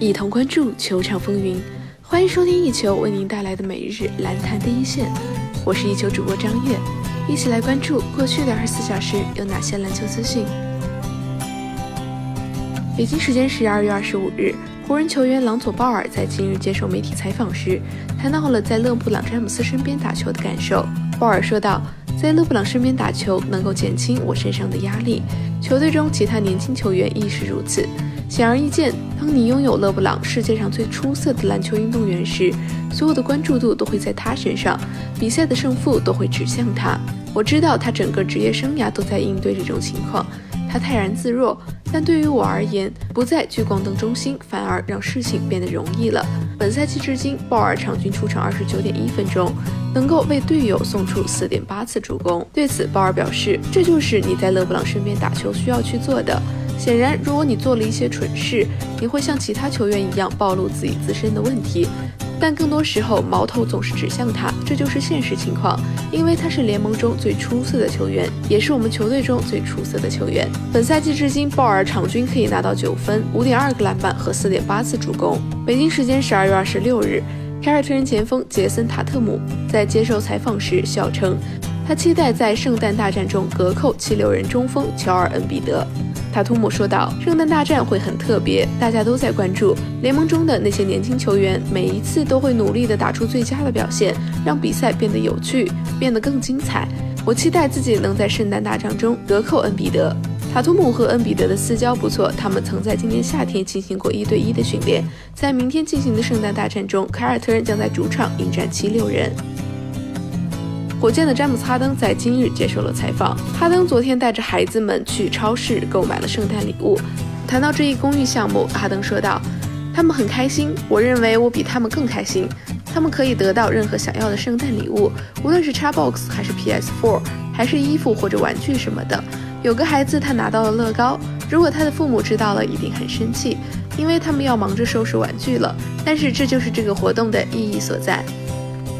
一同关注球场风云。欢迎收听一球为您带来的每日篮坛第一线，我是一球主播张悦，一起来关注过去的二十四小时有哪些篮球资讯。北京时间十二月二十五日，湖人球员朗佐·鲍尔在今日接受媒体采访时，谈到了在勒布朗·詹姆斯身边打球的感受。鲍尔说道。在勒布朗身边打球能够减轻我身上的压力，球队中其他年轻球员亦是如此。显而易见，当你拥有勒布朗世界上最出色的篮球运动员时，所有的关注度都会在他身上，比赛的胜负都会指向他。我知道他整个职业生涯都在应对这种情况。他泰然自若，但对于我而言，不再聚光灯中心，反而让事情变得容易了。本赛季至今，鲍尔场均出场二十九点一分钟，能够为队友送出四点八次助攻。对此，鲍尔表示：“这就是你在勒布朗身边打球需要去做的。显然，如果你做了一些蠢事，你会像其他球员一样暴露自己自身的问题。”但更多时候，矛头总是指向他，这就是现实情况。因为他是联盟中最出色的球员，也是我们球队中最出色的球员。本赛季至今，鲍尔场均可以拿到九分、五点二个篮板和四点八次助攻。北京时间十二月二十六日，凯尔特人前锋杰森·塔特姆在接受采访时笑称，他期待在圣诞大战中隔扣七六人中锋乔尔·恩比德。塔图姆说道：“圣诞大战会很特别，大家都在关注联盟中的那些年轻球员，每一次都会努力地打出最佳的表现，让比赛变得有趣，变得更精彩。我期待自己能在圣诞大战中得扣恩比德。塔图姆和恩比德的私交不错，他们曾在今年夏天进行过一对一的训练。在明天进行的圣诞大战中，凯尔特人将在主场迎战七六人。”火箭的詹姆斯·哈登在今日接受了采访。哈登昨天带着孩子们去超市购买了圣诞礼物。谈到这一公益项目，哈登说道：“他们很开心，我认为我比他们更开心。他们可以得到任何想要的圣诞礼物，无论是 Xbox 还是 PS4，还是衣服或者玩具什么的。有个孩子他拿到了乐高，如果他的父母知道了，一定很生气，因为他们要忙着收拾玩具了。但是这就是这个活动的意义所在。”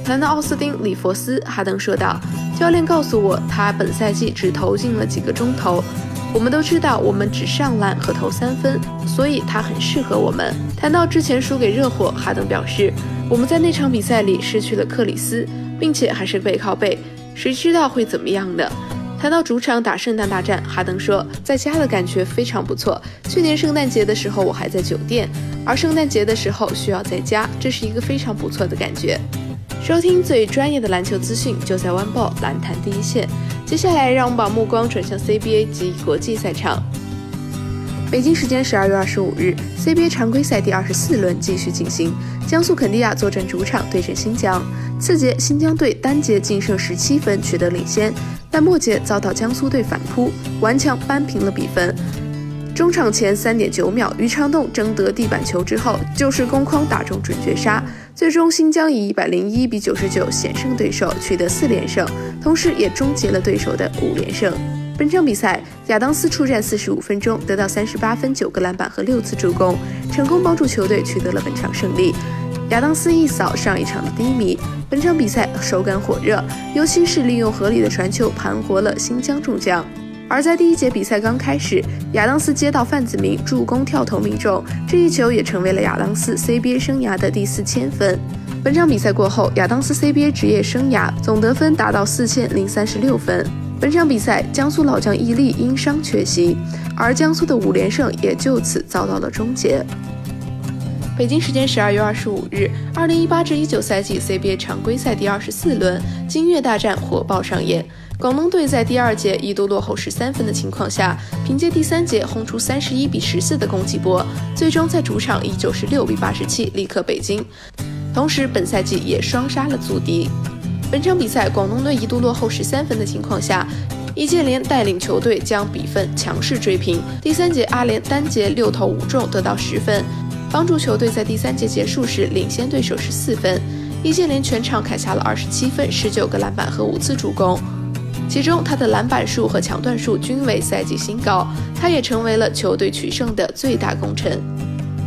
谈到奥斯汀·里弗斯，哈登说道：“教练告诉我，他本赛季只投进了几个钟头。我们都知道，我们只上篮和投三分，所以他很适合我们。”谈到之前输给热火，哈登表示：“我们在那场比赛里失去了克里斯，并且还是背靠背，谁知道会怎么样呢？”谈到主场打圣诞大战，哈登说：“在家的感觉非常不错。去年圣诞节的时候我还在酒店，而圣诞节的时候需要在家，这是一个非常不错的感觉。”收听最专业的篮球资讯，就在湾报篮坛第一线。接下来，让我们把目光转向 CBA 及国际赛场。北京时间十二月二十五日，CBA 常规赛第二十四轮继续进行，江苏肯尼亚坐镇主场对阵新疆。次节，新疆队单节净胜十七分，取得领先，但末节遭到江苏队反扑，顽强扳平了比分。中场前三点九秒，于昌栋争得地板球之后，就是攻框打中准绝杀。最终，新疆以一百零一比九十九险胜对手，取得四连胜，同时也终结了对手的五连胜。本场比赛，亚当斯出战四十五分钟，得到三十八分、九个篮板和六次助攻，成功帮助球队取得了本场胜利。亚当斯一扫上一场的低迷，本场比赛手感火热，尤其是利用合理的传球盘活了新疆众将。而在第一节比赛刚开始，亚当斯接到范子铭助攻跳投命中，这一球也成为了亚当斯 CBA 生涯的第四千分。本场比赛过后，亚当斯 CBA 职业生涯总得分达到四千零三十六分。本场比赛，江苏老将伊利因伤缺席，而江苏的五连胜也就此遭到了终结。北京时间十二月二十五日，二零一八至一九赛季 CBA 常规赛第二十四轮，金月大战火爆上演。广东队在第二节一度落后十三分的情况下，凭借第三节轰出三十一比十四的攻击波，最终在主场以九十六比八十七力克北京。同时，本赛季也双杀了祖迪。本场比赛，广东队一度落后十三分的情况下，易建联带领球队将比分强势追平。第三节，阿联单节六投五中，得到十分，帮助球队在第三节结束时领先对手十四分。易建联全场砍下了二十七分、十九个篮板和五次助攻。其中，他的篮板数和抢断数均为赛季新高，他也成为了球队取胜的最大功臣。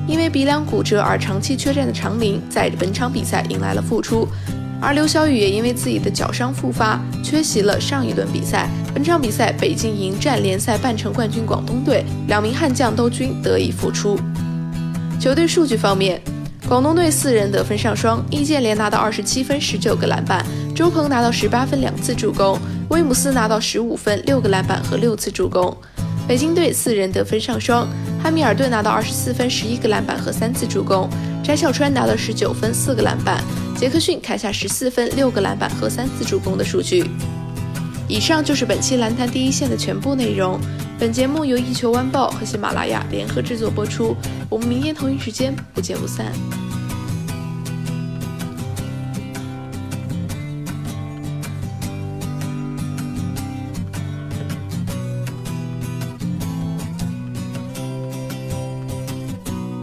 因为鼻梁骨折而长期缺战的长林，在本场比赛迎来了复出，而刘晓宇也因为自己的脚伤复发，缺席了上一轮比赛。本场比赛，北京迎战联赛半程冠军广东队，两名悍将都均得以复出。球队数据方面，广东队四人得分上双，易建联拿到二十七分、十九个篮板，周鹏拿到十八分、两次助攻，威姆斯拿到十五分、六个篮板和六次助攻。北京队四人得分上双，汉密尔顿拿到二十四分、十一个篮板和三次助攻，翟小川拿到十九分、四个篮板，杰克逊砍下十四分、六个篮板和三次助攻的数据。以上就是本期篮坛第一线的全部内容。本节目由一球晚报和喜马拉雅联合制作播出，我们明天同一时间不见不散。